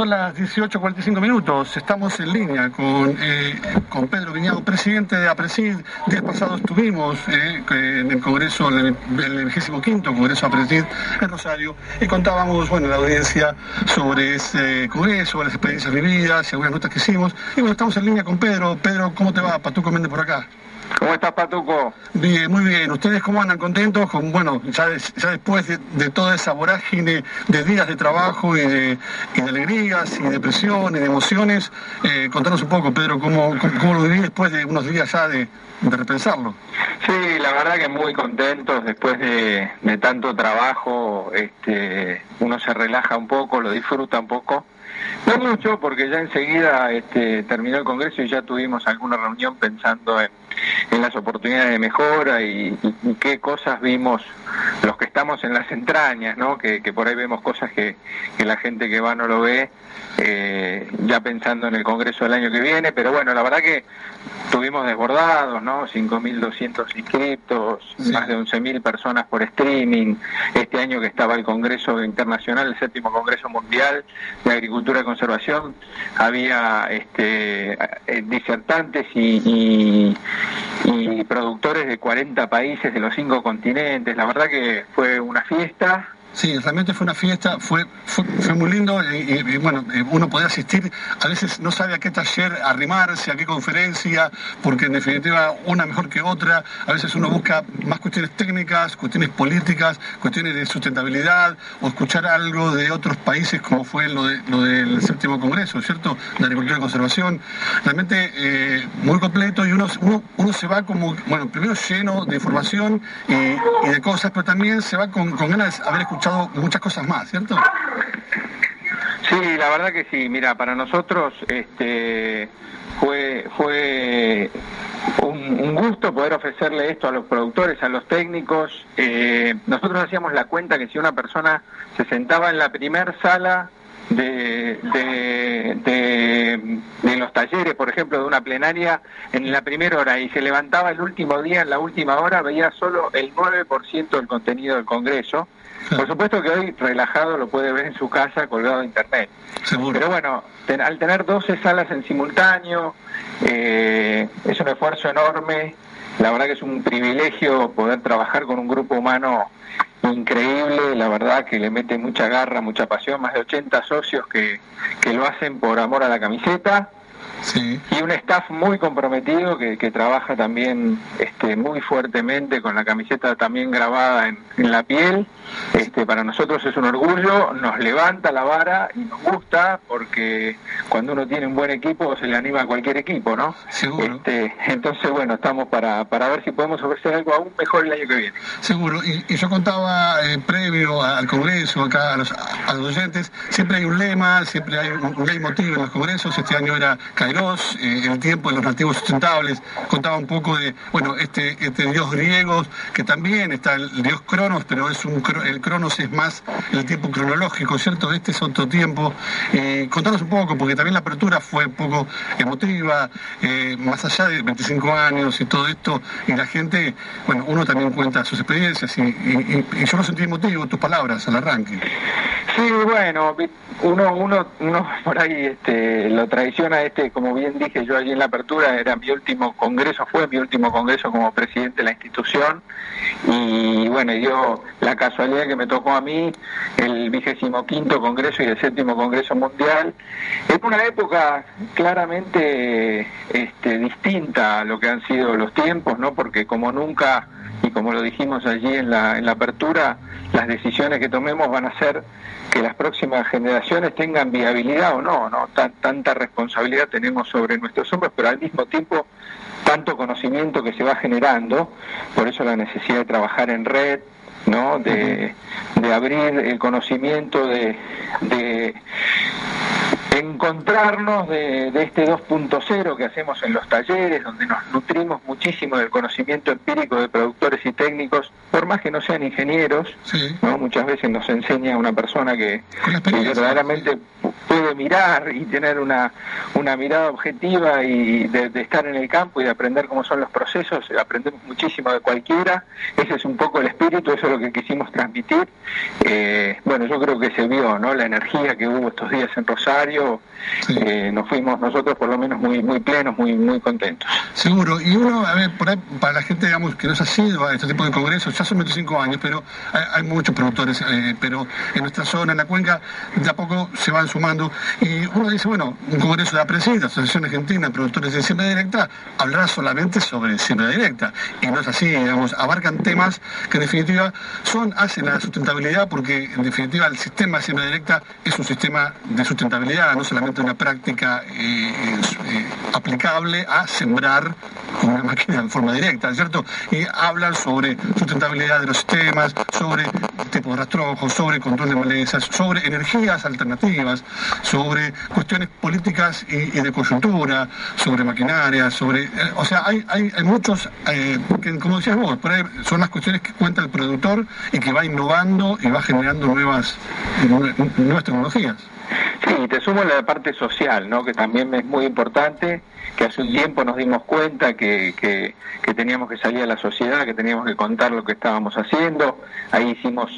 son las 18.45 minutos. Estamos en línea con, eh, con Pedro Viñado, presidente de APRESID. Días pasados estuvimos eh, en el Congreso, en el, 25 Congreso APRESID en Rosario, y contábamos, bueno, la audiencia sobre ese Congreso, las experiencias vividas y algunas notas que hicimos. Y bueno, estamos en línea con Pedro. Pedro, ¿cómo te va? Patuco Méndez por acá. ¿Cómo estás, Patuco? Bien, muy bien. ¿Ustedes cómo andan contentos? Con, bueno, ya, después de, toda esa vorágine de días de trabajo y de, alegrías y de presión y de emociones, eh, contanos un poco, Pedro, cómo, cómo, lo viví después de unos días ya de, repensarlo. Sí, la verdad que muy contentos después de, tanto trabajo, este, uno se relaja un poco, lo disfruta un poco no mucho, porque ya enseguida este, terminó el Congreso y ya tuvimos alguna reunión pensando en, las oportunidades de mejora y, qué cosas vimos los que estamos en las entrañas, ¿no? que, por ahí vemos cosas que, la gente que va no lo ve, eh, ya pensando en el Congreso del año que viene, pero bueno, la verdad que Estuvimos desbordados, ¿no? 5.200 inscritos, más de 11.000 personas por streaming. Este año que estaba el Congreso Internacional, el séptimo Congreso Mundial de Agricultura y Conservación, había este, eh, disertantes y, y productores de 40 países de los cinco continentes. La verdad que fue una fiesta Sí, realmente fue una fiesta, fue, fue, muy lindo y, bueno, eh, uno podía asistir, a veces no sabe a qué taller arrimarse, a qué conferencia, porque en definitiva una mejor que otra, a veces uno busca más cuestiones técnicas, cuestiones políticas, cuestiones de sustentabilidad o escuchar algo de otros países como fue lo, de, lo del séptimo congreso, ¿cierto? De agricultura y conservación, realmente eh, muy completo y uno, uno, se va como, bueno, primero lleno de información y, de cosas, pero también se va con, con ganas de haber escuchado muchas cosas más, ¿cierto? Sí, la verdad que sí. Mira, para nosotros este, fue, fue un, gusto poder ofrecerle esto a los productores, a los técnicos. Eh, nosotros hacíamos la cuenta que si una persona se sentaba en la primer sala de, de, de, los talleres, por ejemplo, de una plenaria en la primera hora y se levantaba el último día, en la última hora, veía solo el 9% del contenido del Congreso. Por supuesto que hoy relajado lo puede ver en su casa colgado de internet. Pero bueno, al tener 12 salas en simultáneo, eh, es un esfuerzo enorme. La verdad que es un privilegio poder trabajar con un grupo humano increíble, la verdad que le mete mucha garra, mucha pasión, más de 80 socios que, que lo hacen por amor a la camiseta y un staff muy comprometido que, trabaja también este, muy fuertemente con la camiseta también grabada en, la piel. Este, para nosotros es un orgullo, nos levanta la vara y nos gusta porque cuando uno tiene un buen equipo se le anima a cualquier equipo, ¿no? Seguro. Este, entonces, bueno, estamos para, para ver si podemos ofrecer algo aún mejor el año que viene. Seguro. Y, yo contaba eh, previo al Congreso, acá a los, a los oyentes, siempre hay un lema, siempre hay un, un motivo en los congresos. Este año era eh, el tiempo de los nativos sustentables, contaba un poco de, bueno, este, este dios griego, que también está el dios Cronos, pero es un el Cronos es más el tiempo cronológico, ¿cierto? Este es otro tiempo. Eh, contanos un poco, porque también la apertura fue un poco emotiva, eh, más allá de 25 años y todo esto, y la gente, bueno, uno también cuenta sus experiencias, y, yo lo sentí emotivo, tus palabras al arranque. Sí, bueno, uno, uno, uno por ahí este, lo traiciona este como bien dije yo allí en la apertura, era mi último congreso, fue mi último congreso como presidente de la institución y bueno, dio la casualidad que me tocó a mí el vigésimo quinto congreso y el séptimo congreso mundial. Es una época claramente este, distinta a lo que han sido los tiempos, ¿no? Porque como nunca y como lo dijimos allí en la, en la apertura, las decisiones que tomemos van a ser que las próximas generaciones tengan viabilidad o no, ¿no? tanta responsabilidad tenemos sobre nuestros hombros, pero al mismo tiempo tanto conocimiento que se va generando, por eso la necesidad de trabajar en red, ¿no? De, abrir el conocimiento, de, encontrarnos de, este 2.0 que hacemos en los talleres, donde nos nutrimos muchísimo del conocimiento empírico de productores y técnicos, por más que no sean ingenieros, muchas veces nos enseña una persona que, verdaderamente puede mirar y tener una, una mirada objetiva y de, estar en el campo y de aprender cómo son los procesos, aprendemos muchísimo de cualquiera, ese es un poco el espíritu, eso es lo que quisimos transmitir. Eh, bueno, yo creo que se vio, ¿no? La energía que hubo estos días en Rosario, eh, nos fuimos nosotros por lo menos muy muy plenos, muy muy contentos. Seguro, y uno, a ver, para la gente, digamos, que no ha sido a este tipo de congresos, ya son 25 años, pero hay, muchos productores, eh, pero en nuestra zona, en la cuenca, de a poco se van sumando, y uno dice, bueno, un congreso de APRESID, Asociación Argentina de Productores de Siembra Directa, hablará solamente sobre siembra directa, y no es así, digamos, abarcan temas que en definitiva son, hacen la sustentabilidad, porque en definitiva el sistema de siembra directa es un sistema de sustentabilidad, no solamente una práctica eh, eh, aplicable a sembrar una máquina en forma directa, ¿cierto? Y hablan sobre sustentabilidad de los sistemas, sobre tipo de rastrojos, sobre control de malezas, sobre energías alternativas, sobre cuestiones políticas y, de coyuntura, sobre maquinaria, sobre... Eh, o sea, hay, hay, muchos, que, como decías vos, son las cuestiones que cuenta el productor y que va innovando y va generando nuevas, nuevas tecnologías. Sí, te sumo la parte social, ¿no? que también es muy importante, que hace un tiempo nos dimos cuenta que, que, teníamos que salir a la sociedad, que teníamos que contar lo que estábamos haciendo. Ahí hicimos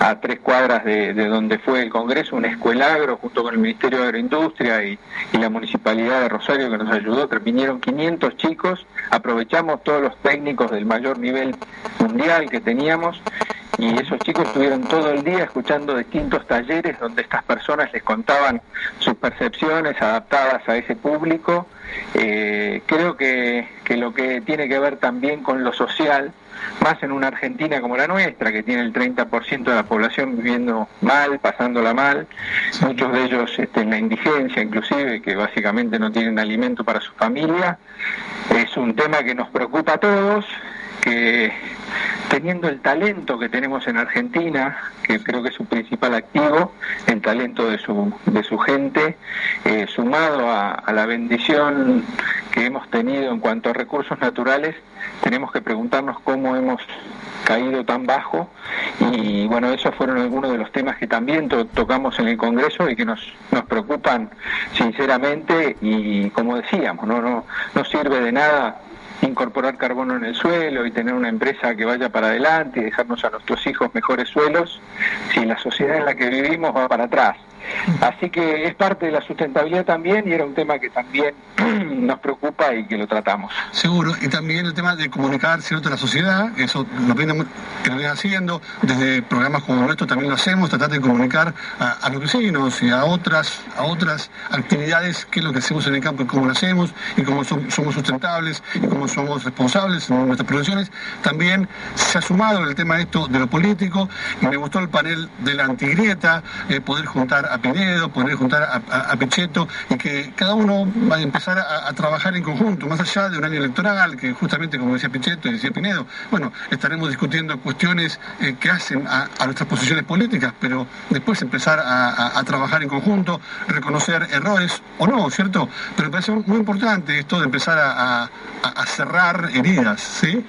a tres cuadras de, donde fue el Congreso un escuelagro junto con el Ministerio de Agroindustria y, y la Municipalidad de Rosario que nos ayudó. Vinieron 500 chicos, aprovechamos todos los técnicos del mayor nivel mundial que teníamos y esos chicos estuvieron todo el día escuchando distintos talleres donde estas personas les contaban sus percepciones adaptadas a ese público. Eh, creo que, que lo que tiene que ver también con lo social, más en una Argentina como la nuestra, que tiene el 30% de la población viviendo mal, pasándola mal, muchos de ellos este, en la indigencia inclusive, que básicamente no tienen alimento para su familia, es un tema que nos preocupa a todos, que teniendo el talento que tenemos en Argentina, que creo que es su principal activo, el talento de su, de su gente, eh, sumado a, la bendición que hemos tenido en cuanto a recursos naturales, tenemos que preguntarnos cómo hemos caído tan bajo. Y bueno, esos fueron algunos de los temas que también tocamos en el Congreso y que nos, nos preocupan sinceramente y como decíamos, no, no, no sirve de nada incorporar carbono en el suelo y tener una empresa que vaya para adelante y dejarnos a nuestros hijos mejores suelos si la sociedad en la que vivimos va para atrás. Así que es parte de la sustentabilidad también y era un tema que también nos preocupa y que lo tratamos. Seguro, y también el tema de comunicar cierto a la sociedad, eso lo viene, haciendo, desde programas como esto también lo hacemos, tratar de comunicar a, los vecinos y a otras, a otras actividades, qué es lo que hacemos en el campo y cómo lo hacemos, y cómo somos sustentables y cómo somos responsables en nuestras producciones. También se ha sumado el tema de esto de lo político y me gustó el panel de la antigrieta, eh, poder juntar a Pinedo, poder juntar a, a, Pichetto y que cada uno va a empezar a, trabajar en conjunto, más allá de un año electoral, que justamente como decía Pichetto y decía Pinedo, bueno, estaremos discutiendo cuestiones eh, que hacen a, nuestras posiciones políticas, pero después empezar a, trabajar en conjunto, reconocer errores o no, ¿cierto? Pero me parece muy importante esto de empezar a, cerrar heridas, ¿sí?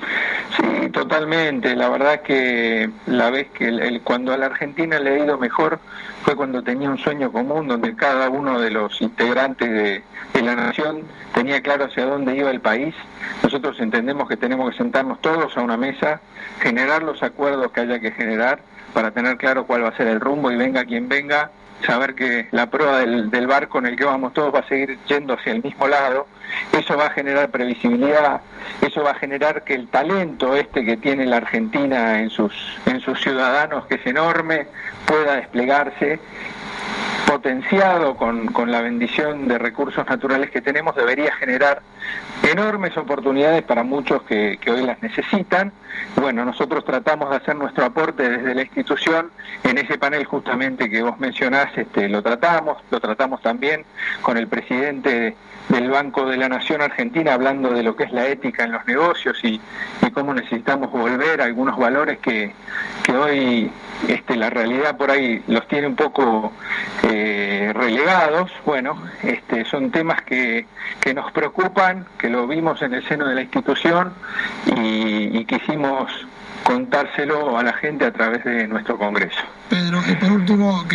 Sí, totalmente. La verdad que la vez que cuando a la Argentina le ha ido mejor fue cuando tenía un sueño común donde cada uno de los integrantes de, la nación tenía claro hacia dónde iba el país. Nosotros entendemos que tenemos que sentarnos todos a una mesa, generar los acuerdos que haya que generar para tener claro cuál va a ser el rumbo y venga quien venga, saber que la prueba del, del barco en el que vamos todos va a seguir yendo hacia el mismo lado eso va a generar previsibilidad, eso va a generar que el talento este que tiene la Argentina en sus, en sus ciudadanos, que es enorme, pueda desplegarse potenciado con, con, la bendición de recursos naturales que tenemos, debería generar enormes oportunidades para muchos que, que, hoy las necesitan. Bueno, nosotros tratamos de hacer nuestro aporte desde la institución. En ese panel justamente que vos mencionás, este, lo tratamos, lo tratamos también con el presidente del Banco de la Nación Argentina hablando de lo que es la ética en los negocios y, cómo necesitamos volver a algunos valores que, que hoy este, la realidad por ahí los tiene un poco eh, relegados. Bueno, este, son temas que, que nos preocupan, que lo vimos en el seno de la institución y, quisimos contárselo a la gente a través de nuestro Congreso. Pedro, y por último,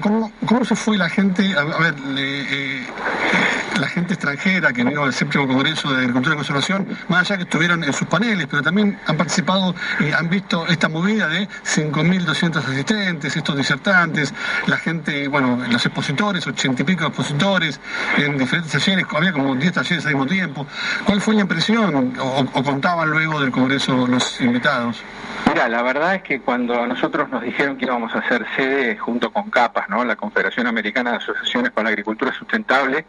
¿cómo, cómo, se fue la gente? A, ver, eh, la gente extranjera que vino al séptimo Congreso de Agricultura y Conservación, más allá que estuvieron en sus paneles, pero también han participado y han visto esta movida de 5.200 asistentes, estos disertantes, la gente, bueno, los expositores, ochenta y pico expositores, en diferentes talleres, había como 10 talleres al mismo tiempo. ¿Cuál fue la impresión o contaban luego del Congreso los invitados? Mira, la verdad es que cuando nosotros nos dijeron que íbamos a hacer sede junto con CAPAS, ¿no? la Confederación Americana de Asociaciones para la Agricultura Sustentable,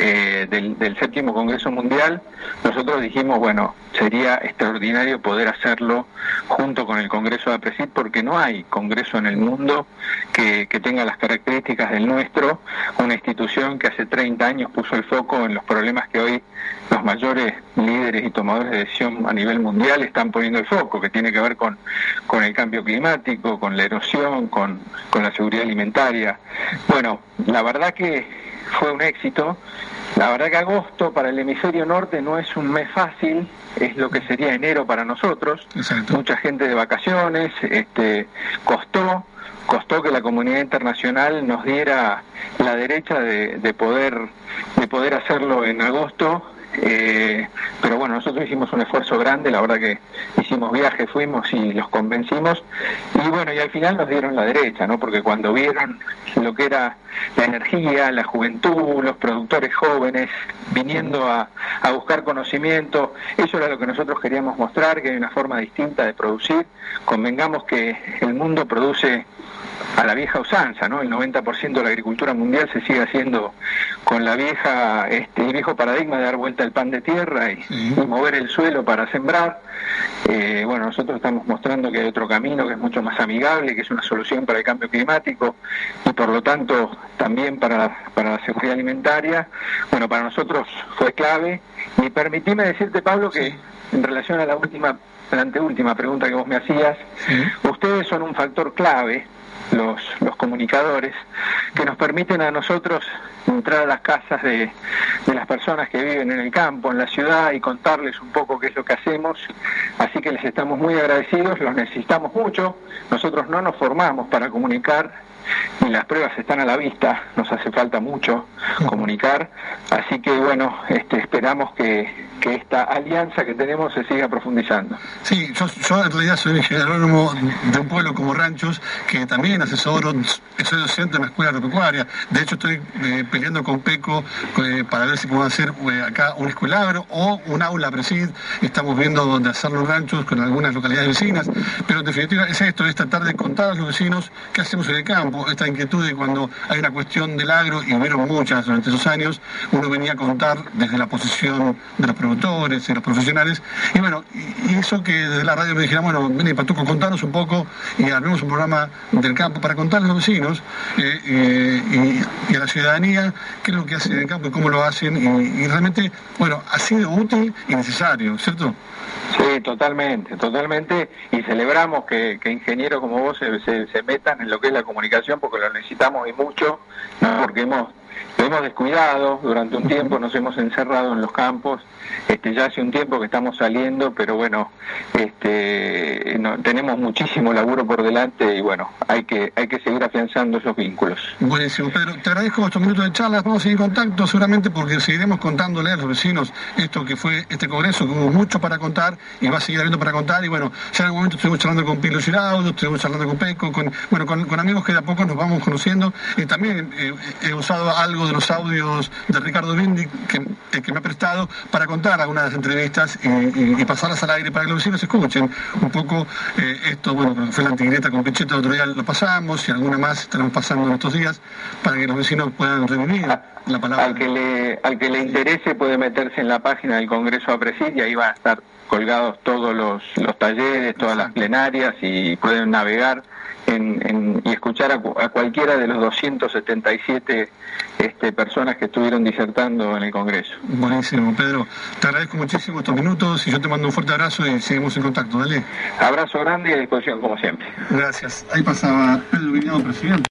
eh, del, séptimo Congreso Mundial, nosotros dijimos, bueno, sería extraordinario poder hacerlo junto con el Congreso de APRESID porque no hay Congreso en el mundo que, que tenga las características del nuestro, una institución que hace 30 años puso el foco en los problemas que hoy los mayores líderes y tomadores de decisión a nivel mundial están poniendo el foco, que tiene que ver con, con el cambio climático, con la erosión, con, con la seguridad alimentaria. Bueno, la verdad que fue un éxito. La verdad que agosto para el hemisferio norte no es un mes fácil, es lo que sería enero para nosotros. Mucha gente de vacaciones, este, costó, costó que la comunidad internacional nos diera la derecha de, de poder de poder hacerlo en agosto eh, pero bueno, nosotros hicimos un esfuerzo grande, la verdad que hicimos viajes, fuimos y los convencimos. Y bueno, y al final nos dieron la derecha, ¿no? Porque cuando vieron lo que era la energía, la juventud, los productores jóvenes viniendo a, a buscar conocimiento, eso era lo que nosotros queríamos mostrar, que hay una forma distinta de producir. Convengamos que el mundo produce a la vieja usanza, ¿no? El 90% de la agricultura mundial se sigue haciendo con la vieja, este, el viejo paradigma de dar vuelta al pan de tierra y, mover el suelo para sembrar. Eh, bueno, nosotros estamos mostrando que hay otro camino que es mucho más amigable, que es una solución para el cambio climático y por lo tanto también para, para la seguridad alimentaria. Bueno, para nosotros fue clave. Y permitime decirte, Pablo, que en relación a la última, la anteúltima pregunta que vos me hacías, ustedes son un factor clave los, los comunicadores, que nos permiten a nosotros entrar a las casas de, de, las personas que viven en el campo, en la ciudad y contarles un poco qué es lo que hacemos. Así que les estamos muy agradecidos, los necesitamos mucho. Nosotros no nos formamos para comunicar y las pruebas están a la vista, nos hace falta mucho comunicar. Así que bueno, este, esperamos que, que esta alianza que tenemos se siga profundizando. Sí, yo, yo en realidad soy agrónomo de un pueblo como Ranchos, que también asesoro, soy docente en la escuela agropecuaria. De hecho, estoy eh, peleando con PECO eh, para ver si podemos hacer eh, acá un escuelabro o un aula presid. Estamos viendo dónde hacer los ranchos con algunas localidades vecinas. Pero en definitiva es esto, es tratar de contar a los vecinos qué hacemos en el campo. Esta inquietud de cuando hay una cuestión del agro, y hubieron muchas durante esos años, uno venía a contar desde la posición de los productores y los profesionales. Y bueno, y eso que desde la radio me dijeron, bueno, vení Patuco, contanos un poco y armemos un programa del campo para contarles a los vecinos eh, eh, y, a la ciudadanía qué es lo que hacen en el campo y cómo lo hacen. Y, realmente, bueno, ha sido útil y necesario, ¿cierto? Sí, totalmente, totalmente. Y celebramos que, ingenieros como vos se, se, metan en lo que es la comunicación porque lo necesitamos y mucho, porque hemos lo hemos descuidado durante un tiempo, nos hemos encerrado en los campos, este, ya hace un tiempo que estamos saliendo, pero bueno, este, tenemos muchísimo laburo por delante y bueno, hay que, hay que seguir afianzando esos vínculos. Buenísimo, Pedro, te agradezco estos minutos de charla, vamos a seguir en contacto seguramente porque seguiremos contándole a los vecinos esto que fue este congreso, que hubo mucho para contar y va a seguir habiendo para contar y bueno, ya en algún momento estuvimos charlando con Pilo Giraudo, estuvimos charlando con Peco, con, bueno, con, amigos que de a poco nos vamos conociendo y también eh, he usado algo de los audios de Ricardo Bindi que, que me ha prestado para contar algunas de las entrevistas y, pasarlas al aire para que los vecinos escuchen un poco eh, esto, bueno, fue la antigreta con Pecheta, otro día lo pasamos y alguna más estaremos pasando en estos días para que los vecinos puedan revivir la palabra. Al que le, al que le interese puede meterse en la página del Congreso a Presidir y ahí va a estar colgados todos los, los talleres, todas las plenarias y pueden navegar en, y escuchar a, cualquiera de los 277 este, personas que estuvieron disertando en el Congreso. Buenísimo, Pedro. Te agradezco muchísimo estos minutos y yo te mando un fuerte abrazo y seguimos en contacto. Dale. Abrazo grande y a disposición, como siempre. Gracias. Ahí pasaba Pedro Viñado, presidente.